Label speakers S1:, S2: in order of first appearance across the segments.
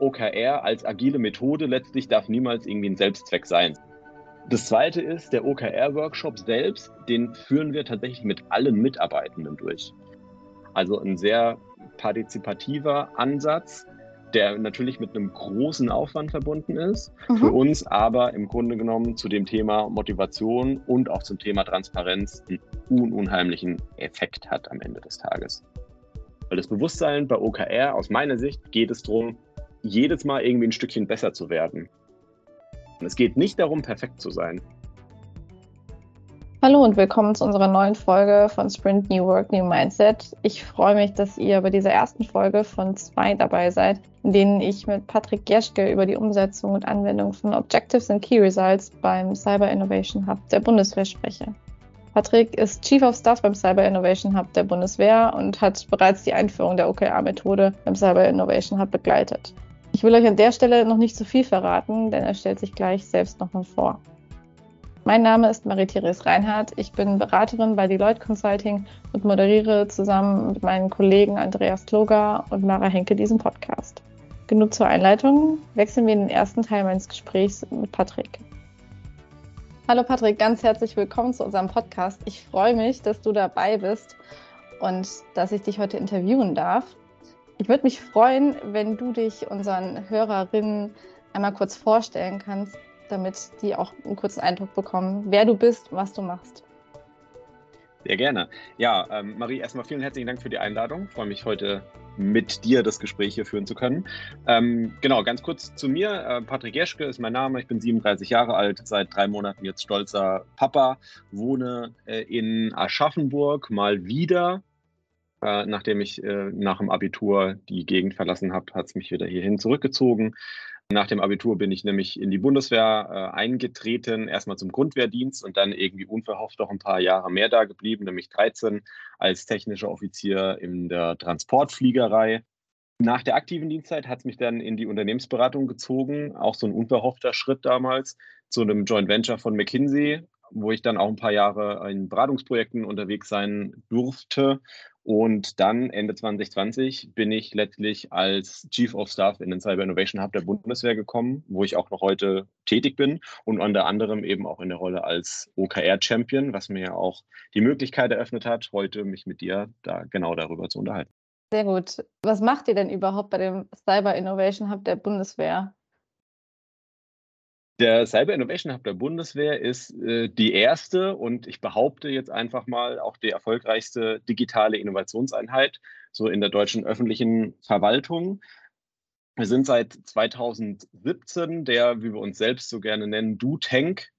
S1: OKR als agile Methode letztlich darf niemals irgendwie ein Selbstzweck sein. Das zweite ist, der OKR-Workshop selbst, den führen wir tatsächlich mit allen Mitarbeitenden durch. Also ein sehr partizipativer Ansatz, der natürlich mit einem großen Aufwand verbunden ist, mhm. für uns aber im Grunde genommen zu dem Thema Motivation und auch zum Thema Transparenz einen un unheimlichen Effekt hat am Ende des Tages. Weil das Bewusstsein bei OKR aus meiner Sicht geht es darum, jedes Mal irgendwie ein Stückchen besser zu werden. Und es geht nicht darum, perfekt zu sein.
S2: Hallo und willkommen zu unserer neuen Folge von Sprint New Work, New Mindset. Ich freue mich, dass ihr bei dieser ersten Folge von zwei dabei seid, in denen ich mit Patrick Gerschke über die Umsetzung und Anwendung von Objectives and Key Results beim Cyber Innovation Hub der Bundeswehr spreche. Patrick ist Chief of Staff beim Cyber Innovation Hub der Bundeswehr und hat bereits die Einführung der OKR-Methode beim Cyber Innovation Hub begleitet. Ich will euch an der Stelle noch nicht zu viel verraten, denn er stellt sich gleich selbst nochmal vor. Mein Name ist Marie-Therese Reinhardt. Ich bin Beraterin bei Deloitte Consulting und moderiere zusammen mit meinen Kollegen Andreas Kloger und Mara Henke diesen Podcast. Genug zur Einleitung. Wechseln wir in den ersten Teil meines Gesprächs mit Patrick. Hallo Patrick, ganz herzlich willkommen zu unserem Podcast. Ich freue mich, dass du dabei bist und dass ich dich heute interviewen darf. Ich würde mich freuen, wenn du dich unseren Hörerinnen einmal kurz vorstellen kannst, damit die auch einen kurzen Eindruck bekommen, wer du bist, was du machst.
S1: Sehr gerne. Ja, ähm, Marie, erstmal vielen herzlichen Dank für die Einladung. Ich freue mich heute mit dir das Gespräch hier führen zu können. Ähm, genau, ganz kurz zu mir. Äh, Patrick Jeschke ist mein Name. Ich bin 37 Jahre alt, seit drei Monaten jetzt stolzer Papa, wohne äh, in Aschaffenburg mal wieder äh, nachdem ich äh, nach dem Abitur die Gegend verlassen habe, hat es mich wieder hierhin zurückgezogen. Nach dem Abitur bin ich nämlich in die Bundeswehr äh, eingetreten, erstmal zum Grundwehrdienst und dann irgendwie unverhofft noch ein paar Jahre mehr da geblieben, nämlich 13 als technischer Offizier in der Transportfliegerei. Nach der aktiven Dienstzeit hat es mich dann in die Unternehmensberatung gezogen, auch so ein unverhoffter Schritt damals zu einem Joint Venture von McKinsey, wo ich dann auch ein paar Jahre in Beratungsprojekten unterwegs sein durfte und dann Ende 2020 bin ich letztlich als Chief of Staff in den Cyber Innovation Hub der Bundeswehr gekommen, wo ich auch noch heute tätig bin und unter anderem eben auch in der Rolle als OKR Champion, was mir ja auch die Möglichkeit eröffnet hat, heute mich mit dir da genau darüber zu unterhalten.
S2: Sehr gut. Was macht ihr denn überhaupt bei dem Cyber Innovation Hub der Bundeswehr?
S1: Der Cyber Innovation Hub der Bundeswehr ist äh, die erste und ich behaupte jetzt einfach mal auch die erfolgreichste digitale Innovationseinheit so in der deutschen öffentlichen Verwaltung. Wir sind seit 2017 der, wie wir uns selbst so gerne nennen, Do-Tank, ähm,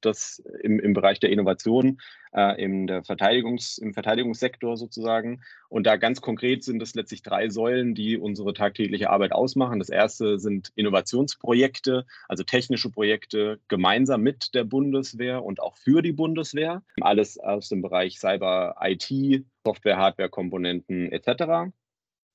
S1: das im, im Bereich der Innovation, äh, in der Verteidigungs-, im Verteidigungssektor sozusagen. Und da ganz konkret sind es letztlich drei Säulen, die unsere tagtägliche Arbeit ausmachen. Das erste sind Innovationsprojekte, also technische Projekte gemeinsam mit der Bundeswehr und auch für die Bundeswehr. Alles aus dem Bereich Cyber IT, Software, Hardware, Komponenten etc.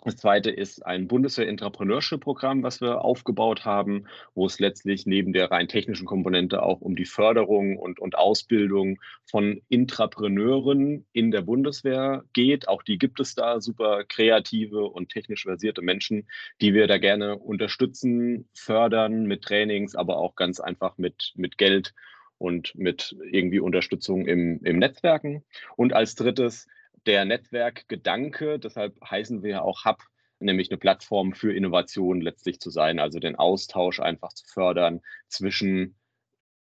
S1: Das zweite ist ein Bundeswehr-Entrepreneurship-Programm, was wir aufgebaut haben, wo es letztlich neben der rein technischen Komponente auch um die Förderung und, und Ausbildung von Intrapreneuren in der Bundeswehr geht. Auch die gibt es da, super kreative und technisch versierte Menschen, die wir da gerne unterstützen, fördern mit Trainings, aber auch ganz einfach mit, mit Geld und mit irgendwie Unterstützung im, im Netzwerken. Und als drittes der Netzwerkgedanke, deshalb heißen wir ja auch Hub, nämlich eine Plattform für Innovation letztlich zu sein, also den Austausch einfach zu fördern zwischen,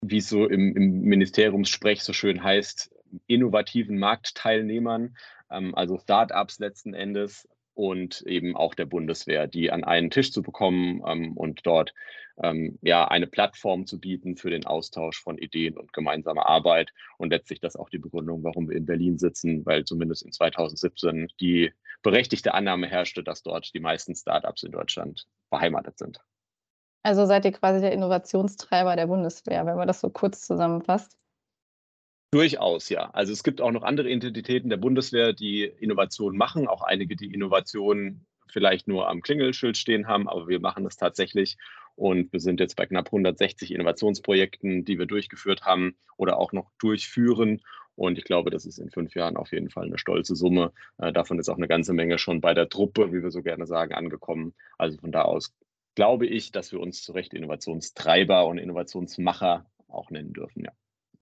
S1: wie es so im, im Ministeriumssprech so schön heißt, innovativen Marktteilnehmern, ähm, also Startups letzten Endes, und eben auch der Bundeswehr, die an einen Tisch zu bekommen ähm, und dort ähm, ja eine Plattform zu bieten für den Austausch von Ideen und gemeinsame Arbeit und letztlich das auch die Begründung, warum wir in Berlin sitzen, weil zumindest in 2017 die berechtigte Annahme herrschte, dass dort die meisten Startups in Deutschland beheimatet sind.
S2: Also seid ihr quasi der Innovationstreiber der Bundeswehr, wenn man das so kurz zusammenfasst?
S1: Durchaus, ja. Also es gibt auch noch andere Identitäten der Bundeswehr, die Innovation machen, auch einige, die Innovation vielleicht nur am Klingelschild stehen haben, aber wir machen das tatsächlich. Und wir sind jetzt bei knapp 160 Innovationsprojekten, die wir durchgeführt haben oder auch noch durchführen. Und ich glaube, das ist in fünf Jahren auf jeden Fall eine stolze Summe. Äh, davon ist auch eine ganze Menge schon bei der Truppe, wie wir so gerne sagen, angekommen. Also von da aus glaube ich, dass wir uns zu Recht Innovationstreiber und Innovationsmacher auch nennen dürfen, ja.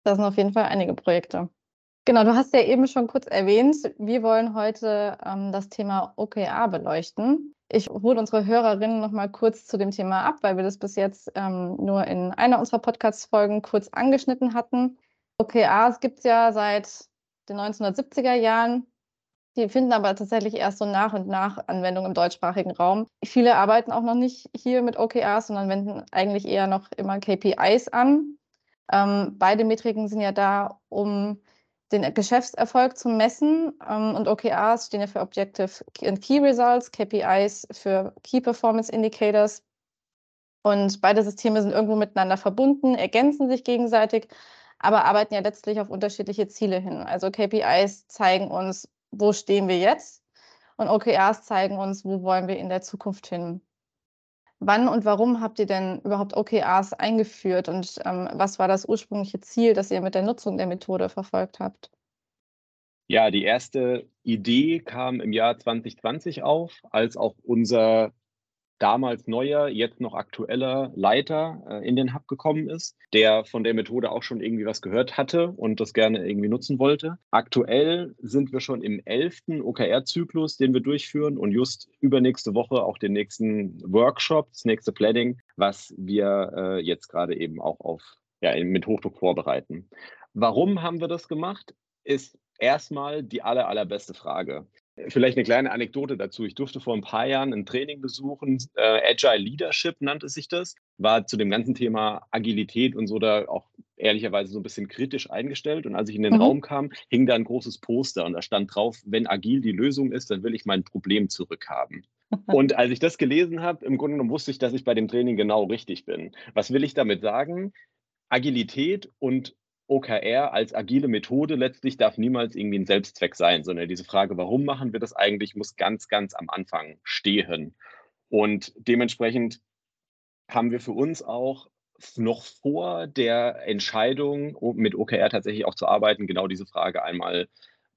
S2: Das sind auf jeden Fall einige Projekte. Genau, du hast ja eben schon kurz erwähnt, wir wollen heute ähm, das Thema OKR beleuchten. Ich hole unsere Hörerinnen noch mal kurz zu dem Thema ab, weil wir das bis jetzt ähm, nur in einer unserer Podcast-Folgen kurz angeschnitten hatten. OKRs gibt es ja seit den 1970er Jahren. Die finden aber tatsächlich erst so nach und nach Anwendung im deutschsprachigen Raum. Viele arbeiten auch noch nicht hier mit OKRs, sondern wenden eigentlich eher noch immer KPIs an. Ähm, beide Metriken sind ja da, um den Geschäftserfolg zu messen. Ähm, und OKRs stehen ja für Objective and Key Results, KPIs für Key Performance Indicators. Und beide Systeme sind irgendwo miteinander verbunden, ergänzen sich gegenseitig, aber arbeiten ja letztlich auf unterschiedliche Ziele hin. Also KPIs zeigen uns, wo stehen wir jetzt und OKRs zeigen uns, wo wollen wir in der Zukunft hin. Wann und warum habt ihr denn überhaupt OKRs eingeführt und ähm, was war das ursprüngliche Ziel, das ihr mit der Nutzung der Methode verfolgt habt?
S1: Ja, die erste Idee kam im Jahr 2020 auf, als auch unser damals neuer, jetzt noch aktueller Leiter äh, in den Hub gekommen ist, der von der Methode auch schon irgendwie was gehört hatte und das gerne irgendwie nutzen wollte. Aktuell sind wir schon im elften OKR-Zyklus, den wir durchführen und just übernächste Woche auch den nächsten Workshop, das nächste Planning, was wir äh, jetzt gerade eben auch auf, ja, mit Hochdruck vorbereiten. Warum haben wir das gemacht? Ist erstmal die aller, allerbeste Frage. Vielleicht eine kleine Anekdote dazu. Ich durfte vor ein paar Jahren ein Training besuchen. Äh, Agile Leadership nannte sich das. War zu dem ganzen Thema Agilität und so da auch ehrlicherweise so ein bisschen kritisch eingestellt. Und als ich in den mhm. Raum kam, hing da ein großes Poster und da stand drauf, wenn agil die Lösung ist, dann will ich mein Problem zurückhaben. und als ich das gelesen habe, im Grunde genommen wusste ich, dass ich bei dem Training genau richtig bin. Was will ich damit sagen? Agilität und OKR als agile Methode letztlich darf niemals irgendwie ein Selbstzweck sein, sondern diese Frage, warum machen wir das eigentlich, muss ganz, ganz am Anfang stehen. Und dementsprechend haben wir für uns auch noch vor der Entscheidung, mit OKR tatsächlich auch zu arbeiten, genau diese Frage einmal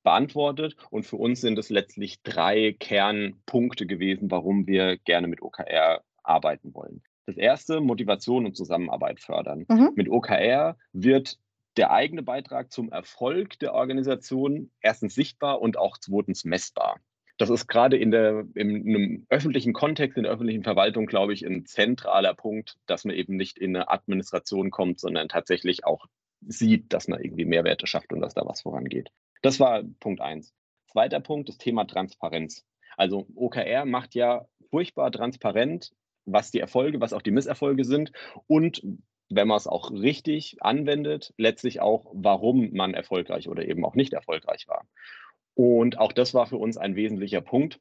S1: beantwortet. Und für uns sind es letztlich drei Kernpunkte gewesen, warum wir gerne mit OKR arbeiten wollen. Das erste, Motivation und Zusammenarbeit fördern. Mhm. Mit OKR wird der eigene Beitrag zum Erfolg der Organisation erstens sichtbar und auch zweitens messbar. Das ist gerade in, der, in einem öffentlichen Kontext, in der öffentlichen Verwaltung, glaube ich, ein zentraler Punkt, dass man eben nicht in eine Administration kommt, sondern tatsächlich auch sieht, dass man irgendwie Mehrwerte schafft und dass da was vorangeht. Das war Punkt eins. Zweiter Punkt, das Thema Transparenz. Also OKR macht ja furchtbar transparent, was die Erfolge, was auch die Misserfolge sind und wenn man es auch richtig anwendet, letztlich auch, warum man erfolgreich oder eben auch nicht erfolgreich war. Und auch das war für uns ein wesentlicher Punkt,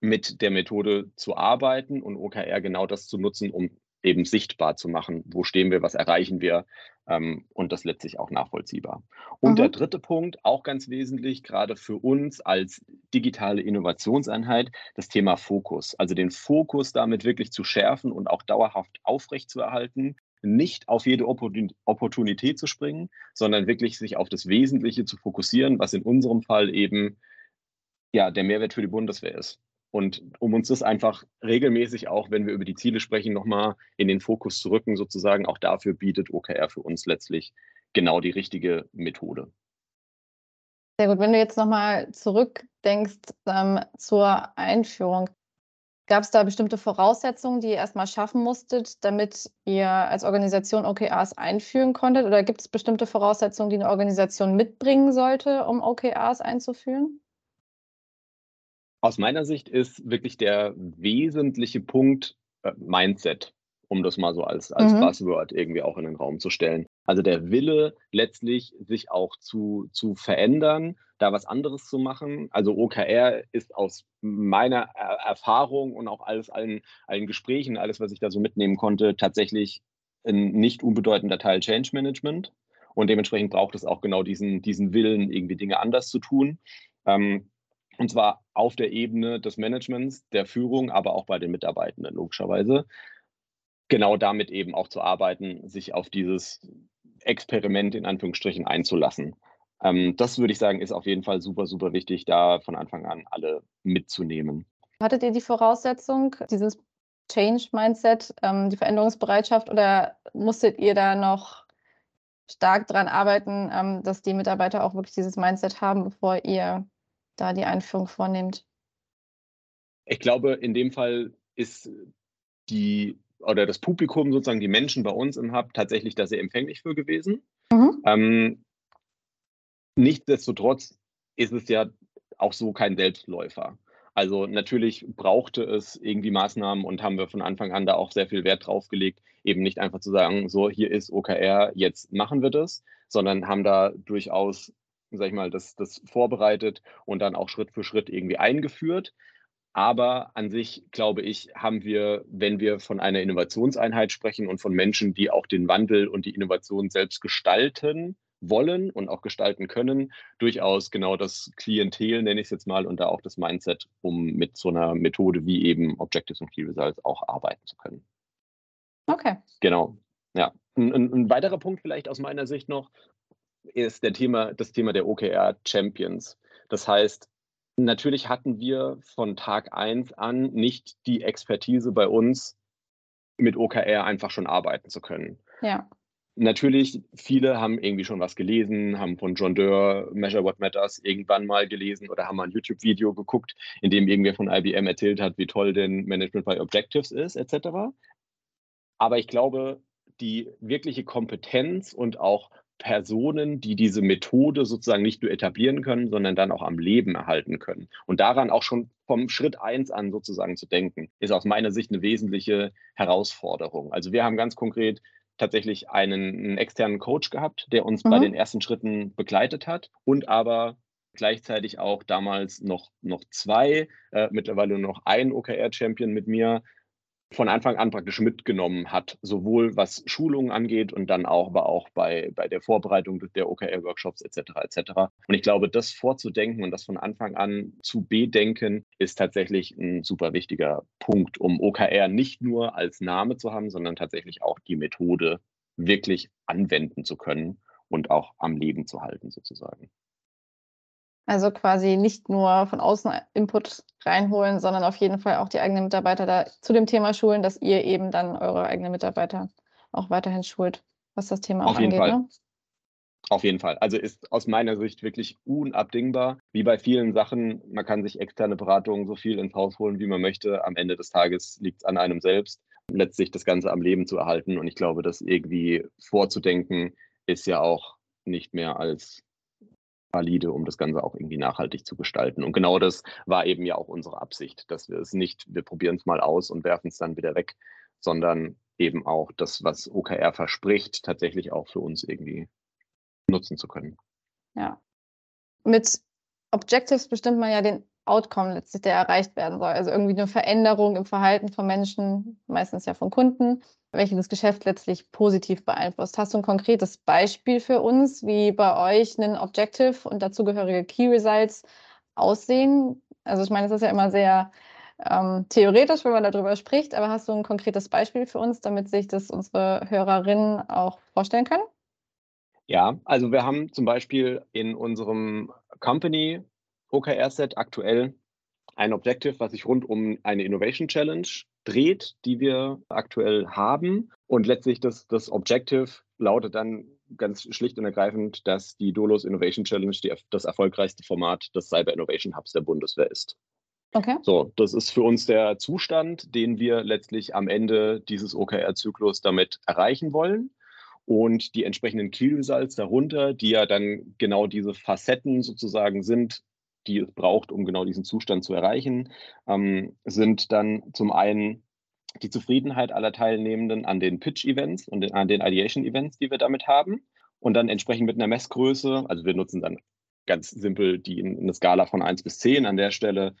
S1: mit der Methode zu arbeiten und OKR genau das zu nutzen, um eben sichtbar zu machen, wo stehen wir, was erreichen wir ähm, und das letztlich auch nachvollziehbar. Und mhm. der dritte Punkt, auch ganz wesentlich, gerade für uns als digitale Innovationseinheit, das Thema Fokus. Also den Fokus damit wirklich zu schärfen und auch dauerhaft aufrechtzuerhalten nicht auf jede Opportunität zu springen, sondern wirklich sich auf das Wesentliche zu fokussieren, was in unserem Fall eben ja der Mehrwert für die Bundeswehr ist. Und um uns das einfach regelmäßig auch, wenn wir über die Ziele sprechen, nochmal in den Fokus zu rücken, sozusagen, auch dafür bietet OKR für uns letztlich genau die richtige Methode.
S2: Sehr gut. Wenn du jetzt nochmal zurückdenkst ähm, zur Einführung, Gab es da bestimmte Voraussetzungen, die ihr erstmal schaffen musstet, damit ihr als Organisation OKRs einführen konntet? Oder gibt es bestimmte Voraussetzungen, die eine Organisation mitbringen sollte, um OKRs einzuführen?
S1: Aus meiner Sicht ist wirklich der wesentliche Punkt äh, Mindset, um das mal so als, als mhm. Buzzword irgendwie auch in den Raum zu stellen. Also der Wille letztlich, sich auch zu, zu verändern, da was anderes zu machen. Also OKR ist aus meiner Erfahrung und auch alles, allen, allen Gesprächen, alles, was ich da so mitnehmen konnte, tatsächlich ein nicht unbedeutender Teil Change Management. Und dementsprechend braucht es auch genau diesen, diesen Willen, irgendwie Dinge anders zu tun. Ähm, und zwar auf der Ebene des Managements, der Führung, aber auch bei den Mitarbeitenden, logischerweise. Genau damit eben auch zu arbeiten, sich auf dieses Experiment in Anführungsstrichen einzulassen. Ähm, das würde ich sagen, ist auf jeden Fall super, super wichtig, da von Anfang an alle mitzunehmen.
S2: Hattet ihr die Voraussetzung, dieses Change-Mindset, ähm, die Veränderungsbereitschaft oder musstet ihr da noch stark daran arbeiten, ähm, dass die Mitarbeiter auch wirklich dieses Mindset haben, bevor ihr da die Einführung vornehmt?
S1: Ich glaube, in dem Fall ist die oder das Publikum, sozusagen die Menschen bei uns im Hub, tatsächlich da sehr empfänglich für gewesen. Mhm. Ähm, nichtsdestotrotz ist es ja auch so kein Selbstläufer. Also natürlich brauchte es irgendwie Maßnahmen und haben wir von Anfang an da auch sehr viel Wert drauf gelegt, eben nicht einfach zu sagen, so hier ist OKR, jetzt machen wir das, sondern haben da durchaus, sag ich mal, das, das vorbereitet und dann auch Schritt für Schritt irgendwie eingeführt. Aber an sich, glaube ich, haben wir, wenn wir von einer Innovationseinheit sprechen und von Menschen, die auch den Wandel und die Innovation selbst gestalten wollen und auch gestalten können, durchaus genau das Klientel, nenne ich es jetzt mal, und da auch das Mindset, um mit so einer Methode wie eben Objectives und Key Results auch arbeiten zu können.
S2: Okay.
S1: Genau. Ja. Ein, ein weiterer Punkt vielleicht aus meiner Sicht noch ist der Thema, das Thema der OKR Champions. Das heißt, Natürlich hatten wir von Tag 1 an nicht die Expertise bei uns, mit OKR einfach schon arbeiten zu können.
S2: Ja.
S1: Natürlich, viele haben irgendwie schon was gelesen, haben von John Doerr Measure What Matters irgendwann mal gelesen oder haben mal ein YouTube-Video geguckt, in dem irgendwer von IBM erzählt hat, wie toll denn Management by Objectives ist, etc. Aber ich glaube, die wirkliche Kompetenz und auch Personen, die diese Methode sozusagen nicht nur etablieren können, sondern dann auch am Leben erhalten können. Und daran auch schon vom Schritt eins an sozusagen zu denken, ist aus meiner Sicht eine wesentliche Herausforderung. Also wir haben ganz konkret tatsächlich einen, einen externen Coach gehabt, der uns mhm. bei den ersten Schritten begleitet hat und aber gleichzeitig auch damals noch, noch zwei, äh, mittlerweile nur noch ein OKR-Champion mit mir, von Anfang an praktisch mitgenommen hat, sowohl was Schulungen angeht und dann auch, aber auch bei, bei der Vorbereitung der OKR-Workshops etc. etc. Und ich glaube, das vorzudenken und das von Anfang an zu bedenken, ist tatsächlich ein super wichtiger Punkt, um OKR nicht nur als Name zu haben, sondern tatsächlich auch die Methode wirklich anwenden zu können und auch am Leben zu halten sozusagen.
S2: Also quasi nicht nur von außen Input reinholen, sondern auf jeden Fall auch die eigenen Mitarbeiter da zu dem Thema schulen, dass ihr eben dann eure eigenen Mitarbeiter auch weiterhin schult, was das Thema
S1: auf jeden angeht. Fall. Ne? Auf jeden Fall. Also ist aus meiner Sicht wirklich unabdingbar. Wie bei vielen Sachen, man kann sich externe Beratungen so viel ins Haus holen, wie man möchte. Am Ende des Tages liegt es an einem selbst, letztlich das Ganze am Leben zu erhalten. Und ich glaube, das irgendwie vorzudenken, ist ja auch nicht mehr als valide, um das Ganze auch irgendwie nachhaltig zu gestalten. Und genau das war eben ja auch unsere Absicht, dass wir es nicht, wir probieren es mal aus und werfen es dann wieder weg, sondern eben auch das, was OKR verspricht, tatsächlich auch für uns irgendwie nutzen zu können.
S2: Ja. Mit Objectives bestimmt man ja den Outcome letztlich, der erreicht werden soll. Also irgendwie eine Veränderung im Verhalten von Menschen, meistens ja von Kunden welche das Geschäft letztlich positiv beeinflusst. Hast du ein konkretes Beispiel für uns, wie bei euch ein Objective und dazugehörige Key Results aussehen? Also ich meine, es ist ja immer sehr ähm, theoretisch, wenn man darüber spricht, aber hast du ein konkretes Beispiel für uns, damit sich das unsere Hörerinnen auch vorstellen können?
S1: Ja, also wir haben zum Beispiel in unserem Company OKR-Set aktuell ein Objective, was sich rund um eine Innovation Challenge dreht, die wir aktuell haben. Und letztlich das, das Objective lautet dann ganz schlicht und ergreifend, dass die Dolos Innovation Challenge die, das erfolgreichste Format des Cyber Innovation Hubs der Bundeswehr ist.
S2: Okay.
S1: So, das ist für uns der Zustand, den wir letztlich am Ende dieses OKR-Zyklus damit erreichen wollen. Und die entsprechenden Key Results darunter, die ja dann genau diese Facetten sozusagen sind, die es braucht, um genau diesen Zustand zu erreichen, ähm, sind dann zum einen die Zufriedenheit aller Teilnehmenden an den Pitch-Events und an den Ideation-Events, die wir damit haben. Und dann entsprechend mit einer Messgröße, also wir nutzen dann ganz simpel die eine Skala von 1 bis 10 an der Stelle,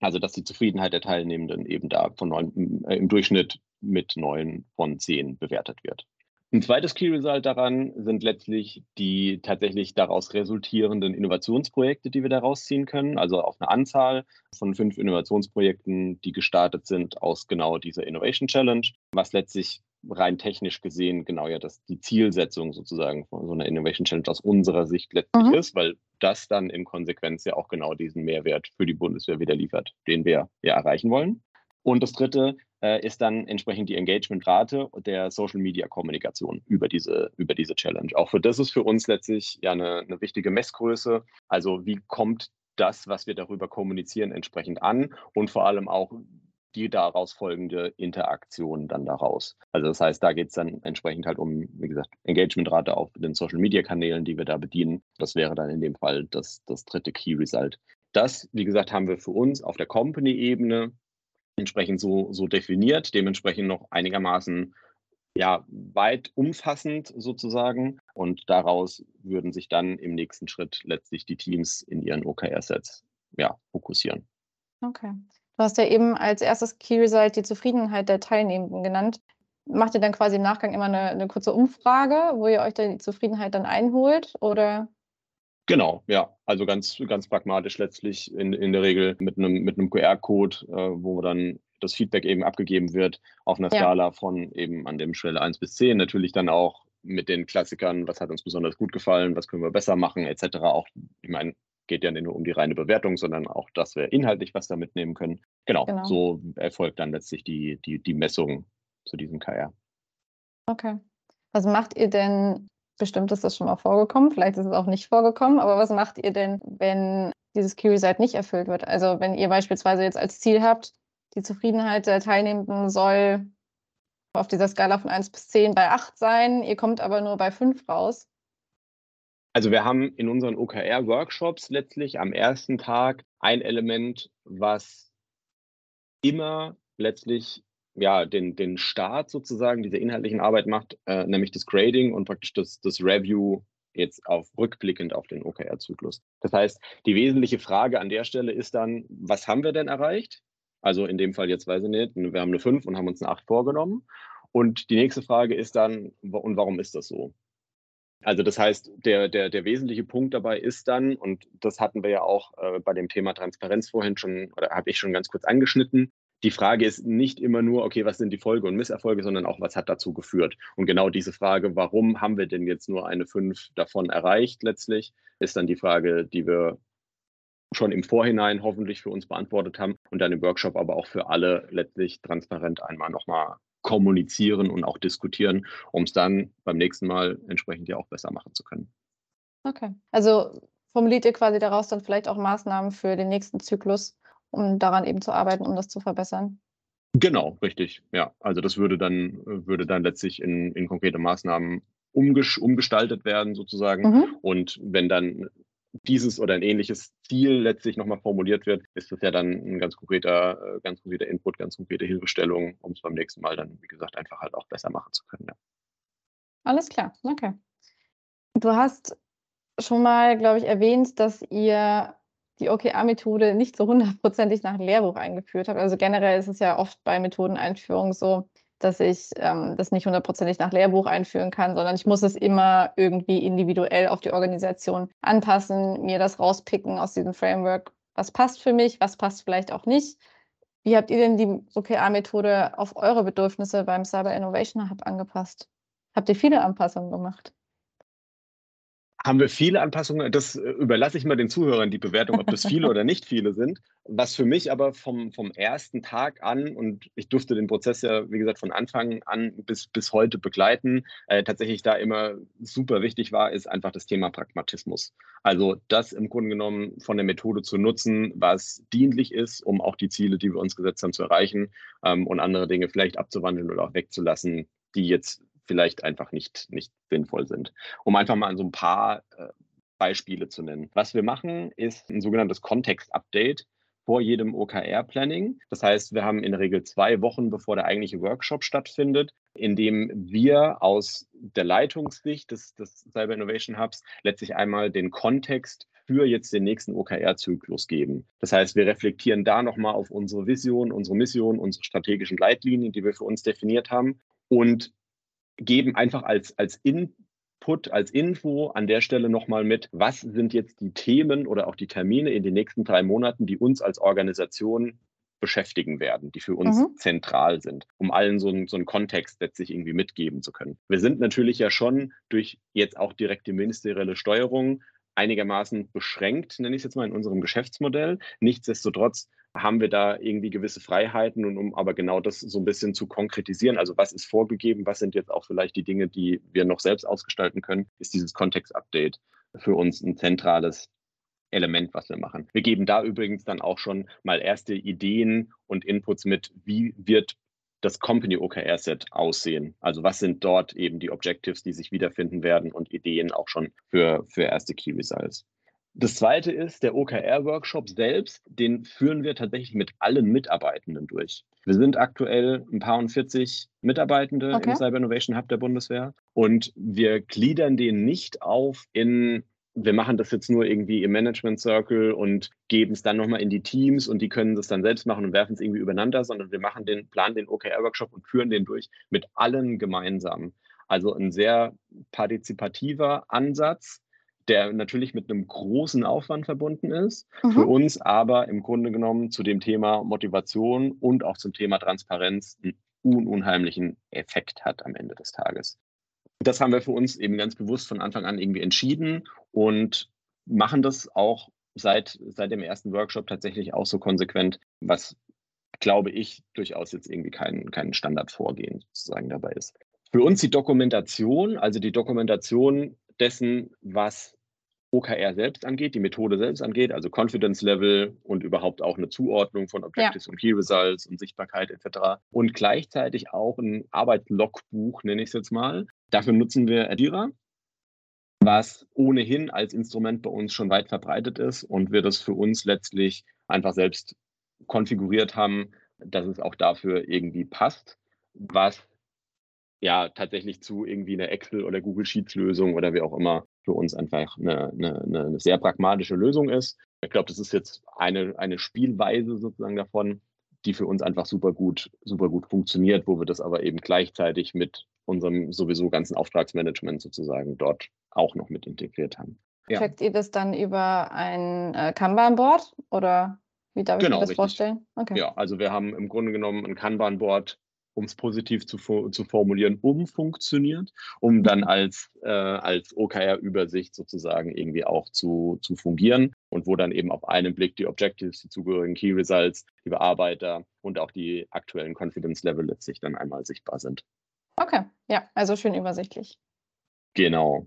S1: also dass die Zufriedenheit der Teilnehmenden eben da von 9, äh, im Durchschnitt mit 9 von 10 bewertet wird. Ein zweites Key Result daran sind letztlich die tatsächlich daraus resultierenden Innovationsprojekte, die wir daraus ziehen können. Also auf eine Anzahl von fünf Innovationsprojekten, die gestartet sind aus genau dieser Innovation Challenge, was letztlich rein technisch gesehen genau ja das, die Zielsetzung sozusagen von so einer Innovation Challenge aus unserer Sicht letztlich mhm. ist, weil das dann in Konsequenz ja auch genau diesen Mehrwert für die Bundeswehr wieder liefert, den wir ja erreichen wollen. Und das dritte ist dann entsprechend die Engagementrate der Social-Media-Kommunikation über diese, über diese Challenge. Auch für das ist für uns letztlich ja eine, eine wichtige Messgröße. Also wie kommt das, was wir darüber kommunizieren, entsprechend an und vor allem auch, die daraus folgende Interaktion dann daraus. Also das heißt, da geht es dann entsprechend halt um, wie gesagt, Engagementrate auf den Social-Media-Kanälen, die wir da bedienen. Das wäre dann in dem Fall das, das dritte Key-Result. Das, wie gesagt, haben wir für uns auf der Company-Ebene entsprechend so, so definiert, dementsprechend noch einigermaßen ja, weit umfassend sozusagen. Und daraus würden sich dann im nächsten Schritt letztlich die Teams in ihren OKR-Sets ja, fokussieren.
S2: Okay. Du hast ja eben als erstes Key Result die Zufriedenheit der Teilnehmenden genannt. Macht ihr dann quasi im Nachgang immer eine, eine kurze Umfrage, wo ihr euch dann die Zufriedenheit dann einholt? Oder
S1: Genau, ja. Also ganz, ganz pragmatisch letztlich in, in der Regel mit einem, mit einem QR-Code, äh, wo dann das Feedback eben abgegeben wird auf einer ja. Skala von eben an dem Schwelle 1 bis 10. Natürlich dann auch mit den Klassikern, was hat uns besonders gut gefallen, was können wir besser machen, etc. Auch, ich meine, geht ja nicht nur um die reine Bewertung, sondern auch, dass wir inhaltlich was da mitnehmen können. Genau, genau. so erfolgt dann letztlich die, die, die Messung zu diesem KR.
S2: Okay. Was macht ihr denn, bestimmt ist das schon mal vorgekommen, vielleicht ist es auch nicht vorgekommen, aber was macht ihr denn, wenn dieses Key-Result nicht erfüllt wird? Also wenn ihr beispielsweise jetzt als Ziel habt, die Zufriedenheit der Teilnehmenden soll auf dieser Skala von 1 bis 10 bei 8 sein, ihr kommt aber nur bei 5 raus.
S1: Also wir haben in unseren OKR-Workshops letztlich am ersten Tag ein Element, was immer letztlich ja, den, den Start sozusagen dieser inhaltlichen Arbeit macht, äh, nämlich das Grading und praktisch das, das Review jetzt auf rückblickend auf den OKR-Zyklus. Das heißt, die wesentliche Frage an der Stelle ist dann, was haben wir denn erreicht? Also in dem Fall jetzt weiß ich nicht, wir haben eine 5 und haben uns eine 8 vorgenommen. Und die nächste Frage ist dann, und warum ist das so? Also das heißt, der, der, der wesentliche Punkt dabei ist dann, und das hatten wir ja auch äh, bei dem Thema Transparenz vorhin schon, oder habe ich schon ganz kurz angeschnitten, die Frage ist nicht immer nur, okay, was sind die Folge- und Misserfolge, sondern auch, was hat dazu geführt. Und genau diese Frage, warum haben wir denn jetzt nur eine 5 davon erreicht letztlich, ist dann die Frage, die wir schon im Vorhinein hoffentlich für uns beantwortet haben und dann im Workshop aber auch für alle letztlich transparent einmal nochmal kommunizieren und auch diskutieren, um es dann beim nächsten Mal entsprechend ja auch besser machen zu können.
S2: Okay. Also formuliert ihr quasi daraus dann vielleicht auch Maßnahmen für den nächsten Zyklus, um daran eben zu arbeiten, um das zu verbessern?
S1: Genau, richtig. Ja, also das würde dann, würde dann letztlich in, in konkrete Maßnahmen umgestaltet werden sozusagen. Mhm. Und wenn dann dieses oder ein ähnliches Ziel letztlich nochmal formuliert wird, ist das ja dann ein ganz konkreter, äh, ganz konkreter Input, ganz konkrete Hilfestellung, um es beim nächsten Mal dann, wie gesagt, einfach halt auch besser machen zu können. Ja.
S2: Alles klar, okay. Du hast schon mal, glaube ich, erwähnt, dass ihr die OKR-Methode nicht so hundertprozentig nach Lehrbuch eingeführt habt. Also generell ist es ja oft bei Methodeneinführungen so, dass ich ähm, das nicht hundertprozentig nach Lehrbuch einführen kann, sondern ich muss es immer irgendwie individuell auf die Organisation anpassen, mir das rauspicken aus diesem Framework, was passt für mich, was passt vielleicht auch nicht. Wie habt ihr denn die OKR-Methode auf eure Bedürfnisse beim Cyber Innovation Hub angepasst? Habt ihr viele Anpassungen gemacht?
S1: Haben wir viele Anpassungen. Das äh, überlasse ich mal den Zuhörern die Bewertung, ob das viele oder nicht viele sind. Was für mich aber vom, vom ersten Tag an, und ich durfte den Prozess ja, wie gesagt, von Anfang an bis, bis heute begleiten, äh, tatsächlich da immer super wichtig war, ist einfach das Thema Pragmatismus. Also das im Grunde genommen von der Methode zu nutzen, was dienlich ist, um auch die Ziele, die wir uns gesetzt haben, zu erreichen ähm, und andere Dinge vielleicht abzuwandeln oder auch wegzulassen, die jetzt vielleicht einfach nicht, nicht sinnvoll sind. Um einfach mal so ein paar äh, Beispiele zu nennen. Was wir machen, ist ein sogenanntes Kontext-Update vor jedem OKR-Planning. Das heißt, wir haben in der Regel zwei Wochen, bevor der eigentliche Workshop stattfindet, in dem wir aus der Leitungssicht des, des Cyber Innovation Hubs letztlich einmal den Kontext für jetzt den nächsten OKR-Zyklus geben. Das heißt, wir reflektieren da nochmal auf unsere Vision, unsere Mission, unsere strategischen Leitlinien, die wir für uns definiert haben und geben einfach als, als Input, als Info an der Stelle nochmal mit, was sind jetzt die Themen oder auch die Termine in den nächsten drei Monaten, die uns als Organisation beschäftigen werden, die für uns mhm. zentral sind, um allen so, einen, so einen Kontext letztlich irgendwie mitgeben zu können. Wir sind natürlich ja schon durch jetzt auch direkte ministerielle Steuerung einigermaßen beschränkt, nenne ich es jetzt mal, in unserem Geschäftsmodell. Nichtsdestotrotz haben wir da irgendwie gewisse Freiheiten und um aber genau das so ein bisschen zu konkretisieren, also was ist vorgegeben, was sind jetzt auch vielleicht die Dinge, die wir noch selbst ausgestalten können, ist dieses Kontext-Update für uns ein zentrales Element, was wir machen. Wir geben da übrigens dann auch schon mal erste Ideen und Inputs mit, wie wird das Company OKR Set aussehen? Also was sind dort eben die Objectives, die sich wiederfinden werden und Ideen auch schon für, für erste Key Results? Das zweite ist, der OKR-Workshop selbst, den führen wir tatsächlich mit allen Mitarbeitenden durch. Wir sind aktuell ein paar und 40 Mitarbeitende okay. im Cyber Innovation Hub der Bundeswehr und wir gliedern den nicht auf in wir machen das jetzt nur irgendwie im Management Circle und geben es dann nochmal in die Teams und die können das dann selbst machen und werfen es irgendwie übereinander, sondern wir machen den, planen den OKR-Workshop und führen den durch mit allen gemeinsam. Also ein sehr partizipativer Ansatz, der natürlich mit einem großen Aufwand verbunden ist, mhm. für uns aber im Grunde genommen zu dem Thema Motivation und auch zum Thema Transparenz einen unheimlichen Effekt hat am Ende des Tages das haben wir für uns eben ganz bewusst von Anfang an irgendwie entschieden und machen das auch seit, seit dem ersten Workshop tatsächlich auch so konsequent, was glaube ich durchaus jetzt irgendwie kein, kein Standardvorgehen sozusagen dabei ist. Für uns die Dokumentation, also die Dokumentation dessen, was OKR selbst angeht, die Methode selbst angeht, also Confidence Level und überhaupt auch eine Zuordnung von Objectives ja. und Key Results und Sichtbarkeit etc. Und gleichzeitig auch ein Arbeitslogbuch, nenne ich es jetzt mal. Dafür nutzen wir Adira, was ohnehin als Instrument bei uns schon weit verbreitet ist und wir das für uns letztlich einfach selbst konfiguriert haben, dass es auch dafür irgendwie passt, was ja tatsächlich zu irgendwie einer Excel- oder Google Sheets-Lösung oder wie auch immer für uns einfach eine, eine, eine sehr pragmatische Lösung ist. Ich glaube, das ist jetzt eine, eine Spielweise sozusagen davon, die für uns einfach super gut, super gut funktioniert, wo wir das aber eben gleichzeitig mit unserem sowieso ganzen Auftragsmanagement sozusagen dort auch noch mit integriert haben.
S2: Ja. Checkt ihr das dann über ein äh, Kanban-Board oder wie darf ich genau, mir das richtig. vorstellen?
S1: Okay. Ja, also wir haben im Grunde genommen ein Kanban-Board, um es positiv zu, zu formulieren, umfunktioniert, um dann mhm. als, äh, als OKR-Übersicht sozusagen irgendwie auch zu, zu fungieren und wo dann eben auf einen Blick die Objectives, die zugehörigen Key Results, die Bearbeiter und auch die aktuellen Confidence Level letztlich dann einmal sichtbar sind.
S2: Okay, ja, also schön übersichtlich.
S1: Genau.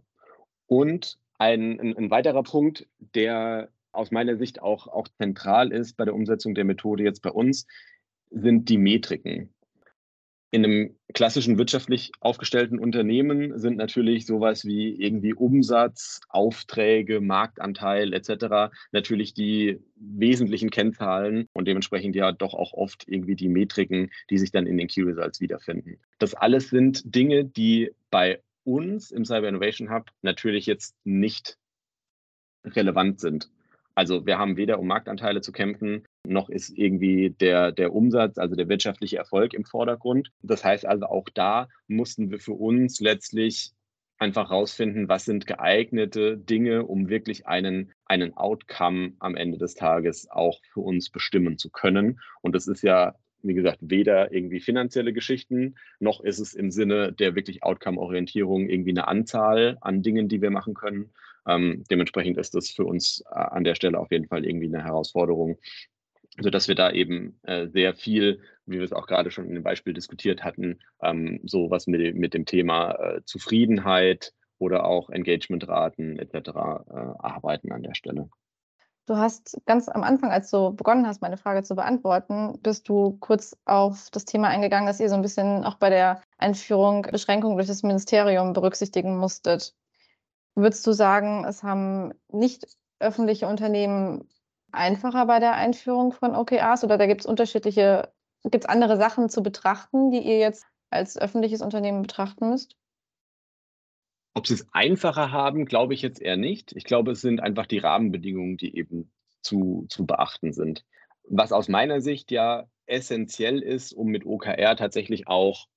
S1: Und ein, ein, ein weiterer Punkt, der aus meiner Sicht auch, auch zentral ist bei der Umsetzung der Methode jetzt bei uns, sind die Metriken in einem klassischen wirtschaftlich aufgestellten Unternehmen sind natürlich sowas wie irgendwie Umsatz, Aufträge, Marktanteil etc. natürlich die wesentlichen Kennzahlen und dementsprechend ja doch auch oft irgendwie die Metriken, die sich dann in den Key Results wiederfinden. Das alles sind Dinge, die bei uns im Cyber Innovation Hub natürlich jetzt nicht relevant sind. Also wir haben weder um Marktanteile zu kämpfen, noch ist irgendwie der, der Umsatz, also der wirtschaftliche Erfolg im Vordergrund. Das heißt also auch da mussten wir für uns letztlich einfach rausfinden, was sind geeignete Dinge, um wirklich einen, einen Outcome am Ende des Tages auch für uns bestimmen zu können. Und das ist ja, wie gesagt, weder irgendwie finanzielle Geschichten, noch ist es im Sinne der wirklich Outcome-Orientierung irgendwie eine Anzahl an Dingen, die wir machen können, ähm, dementsprechend ist das für uns äh, an der Stelle auf jeden Fall irgendwie eine Herausforderung, sodass wir da eben äh, sehr viel, wie wir es auch gerade schon in dem Beispiel diskutiert hatten, ähm, so was mit, mit dem Thema äh, Zufriedenheit oder auch Engagementraten etc. Äh, arbeiten an der Stelle.
S2: Du hast ganz am Anfang, als du begonnen hast, meine Frage zu beantworten, bist du kurz auf das Thema eingegangen, dass ihr so ein bisschen auch bei der Einführung Beschränkungen durch das Ministerium berücksichtigen musstet. Würdest du sagen, es haben nicht öffentliche Unternehmen einfacher bei der Einführung von OKRs oder da gibt es unterschiedliche, gibt es andere Sachen zu betrachten, die ihr jetzt als öffentliches Unternehmen betrachten müsst?
S1: Ob sie es einfacher haben, glaube ich jetzt eher nicht. Ich glaube, es sind einfach die Rahmenbedingungen, die eben zu, zu beachten sind. Was aus meiner Sicht ja essentiell ist, um mit OKR tatsächlich auch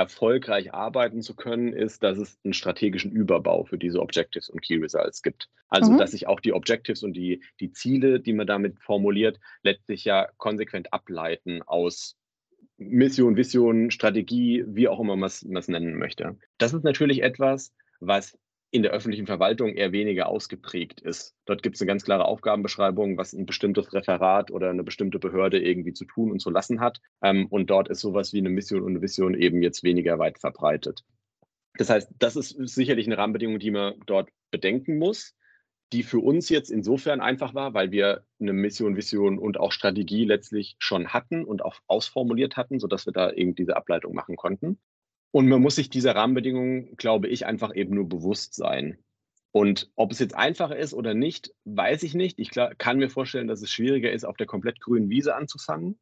S1: erfolgreich arbeiten zu können, ist, dass es einen strategischen Überbau für diese Objectives und Key Results gibt. Also, mhm. dass sich auch die Objectives und die, die Ziele, die man damit formuliert, letztlich ja konsequent ableiten aus Mission, Vision, Strategie, wie auch immer man es nennen möchte. Das ist natürlich etwas, was in der öffentlichen Verwaltung eher weniger ausgeprägt ist. Dort gibt es eine ganz klare Aufgabenbeschreibung, was ein bestimmtes Referat oder eine bestimmte Behörde irgendwie zu tun und zu lassen hat. Ähm, und dort ist sowas wie eine Mission und eine Vision eben jetzt weniger weit verbreitet. Das heißt, das ist sicherlich eine Rahmenbedingung, die man dort bedenken muss, die für uns jetzt insofern einfach war, weil wir eine Mission, Vision und auch Strategie letztlich schon hatten und auch ausformuliert hatten, sodass wir da eben diese Ableitung machen konnten. Und man muss sich dieser Rahmenbedingungen, glaube ich, einfach eben nur bewusst sein. Und ob es jetzt einfacher ist oder nicht, weiß ich nicht. Ich kann mir vorstellen, dass es schwieriger ist, auf der komplett grünen Wiese anzufangen,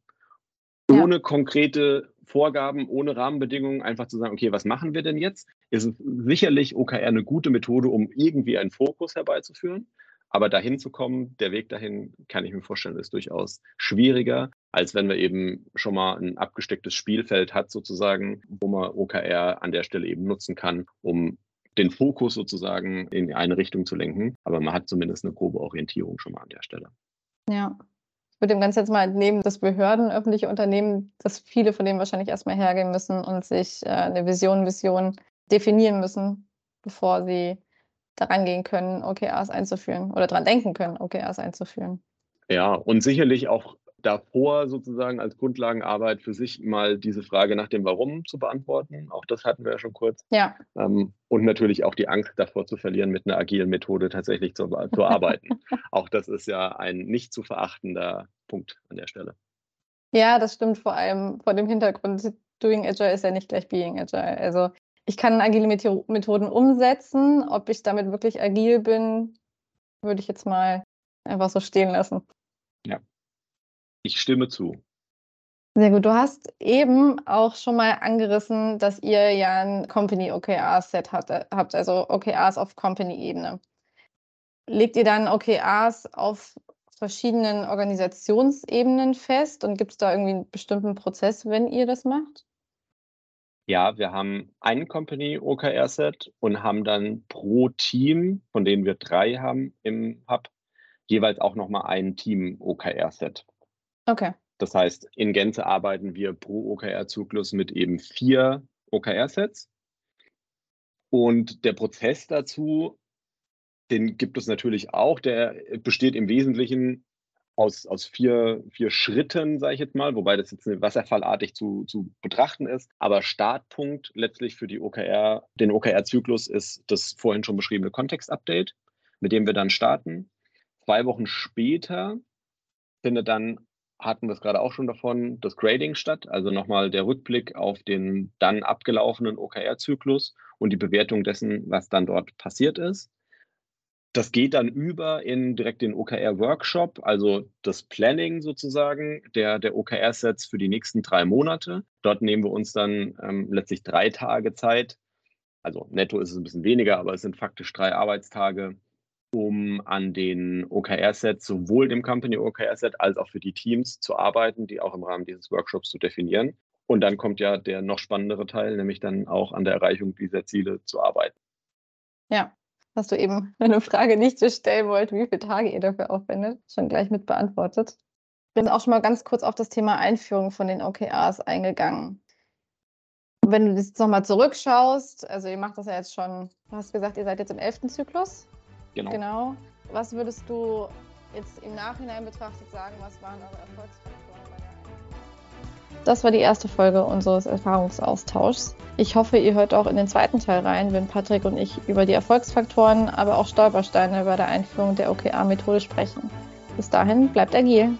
S1: ja. ohne konkrete Vorgaben, ohne Rahmenbedingungen, einfach zu sagen, okay, was machen wir denn jetzt? Ist es sicherlich OKR eine gute Methode, um irgendwie einen Fokus herbeizuführen. Aber dahin zu kommen, der Weg dahin, kann ich mir vorstellen, ist durchaus schwieriger, als wenn man eben schon mal ein abgestecktes Spielfeld hat, sozusagen, wo man OKR an der Stelle eben nutzen kann, um den Fokus sozusagen in eine Richtung zu lenken. Aber man hat zumindest eine grobe Orientierung schon mal an der Stelle.
S2: Ja. Ich würde dem Ganzen jetzt mal entnehmen, dass Behörden, öffentliche Unternehmen, dass viele von denen wahrscheinlich erstmal hergehen müssen und sich äh, eine Vision, Vision definieren müssen, bevor sie daran gehen können, OKRs einzuführen oder daran denken können, OKRs einzuführen.
S1: Ja, und sicherlich auch davor sozusagen als Grundlagenarbeit für sich mal diese Frage nach dem Warum zu beantworten. Auch das hatten wir ja schon kurz.
S2: Ja.
S1: Ähm, und natürlich auch die Angst davor zu verlieren, mit einer agilen Methode tatsächlich zu, zu arbeiten. auch das ist ja ein nicht zu verachtender Punkt an der Stelle.
S2: Ja, das stimmt vor allem vor dem Hintergrund. Doing Agile ist ja nicht gleich Being Agile. Also ich kann agile Methoden umsetzen. Ob ich damit wirklich agil bin, würde ich jetzt mal einfach so stehen lassen.
S1: Ja, ich stimme zu.
S2: Sehr gut. Du hast eben auch schon mal angerissen, dass ihr ja ein Company OKR-Set habt, also OKRs auf Company-Ebene. Legt ihr dann OKRs auf verschiedenen Organisationsebenen fest und gibt es da irgendwie einen bestimmten Prozess, wenn ihr das macht?
S1: Ja, wir haben ein Company OKR-Set und haben dann pro Team, von denen wir drei haben im Hub, jeweils auch nochmal ein Team OKR-Set.
S2: Okay.
S1: Das heißt, in Gänze arbeiten wir pro OKR-Zyklus mit eben vier OKR-Sets. Und der Prozess dazu, den gibt es natürlich auch. Der besteht im Wesentlichen aus, aus vier, vier Schritten, sage ich jetzt mal, wobei das jetzt wasserfallartig zu, zu betrachten ist. Aber Startpunkt letztlich für die OKR, den OKR-Zyklus ist das vorhin schon beschriebene Kontext-Update, mit dem wir dann starten. Zwei Wochen später findet dann hatten wir es gerade auch schon davon, das Grading statt, also nochmal der Rückblick auf den dann abgelaufenen OKR-Zyklus und die Bewertung dessen, was dann dort passiert ist. Das geht dann über in direkt den OKR-Workshop, also das Planning sozusagen der, der OKR-Sets für die nächsten drei Monate. Dort nehmen wir uns dann ähm, letztlich drei Tage Zeit. Also netto ist es ein bisschen weniger, aber es sind faktisch drei Arbeitstage, um an den OKR-Sets, sowohl dem Company OKR-Set als auch für die Teams zu arbeiten, die auch im Rahmen dieses Workshops zu definieren. Und dann kommt ja der noch spannendere Teil, nämlich dann auch an der Erreichung dieser Ziele zu arbeiten.
S2: Ja, hast du eben eine Frage nicht so stellen wollt, wie viele Tage ihr dafür aufwendet, schon gleich mit beantwortet. Ich bin auch schon mal ganz kurz auf das Thema Einführung von den OKRs eingegangen. Wenn du jetzt nochmal zurückschaust, also ihr macht das ja jetzt schon, du hast gesagt, ihr seid jetzt im elften Zyklus.
S1: Genau.
S2: Genau. Was würdest du jetzt im Nachhinein betrachtet sagen, was waren eure Erfolgsfaktoren bei der Das war die erste Folge unseres Erfahrungsaustauschs. Ich hoffe, ihr hört auch in den zweiten Teil rein, wenn Patrick und ich über die Erfolgsfaktoren, aber auch Stolpersteine bei der Einführung der OKR-Methode sprechen. Bis dahin, bleibt agil.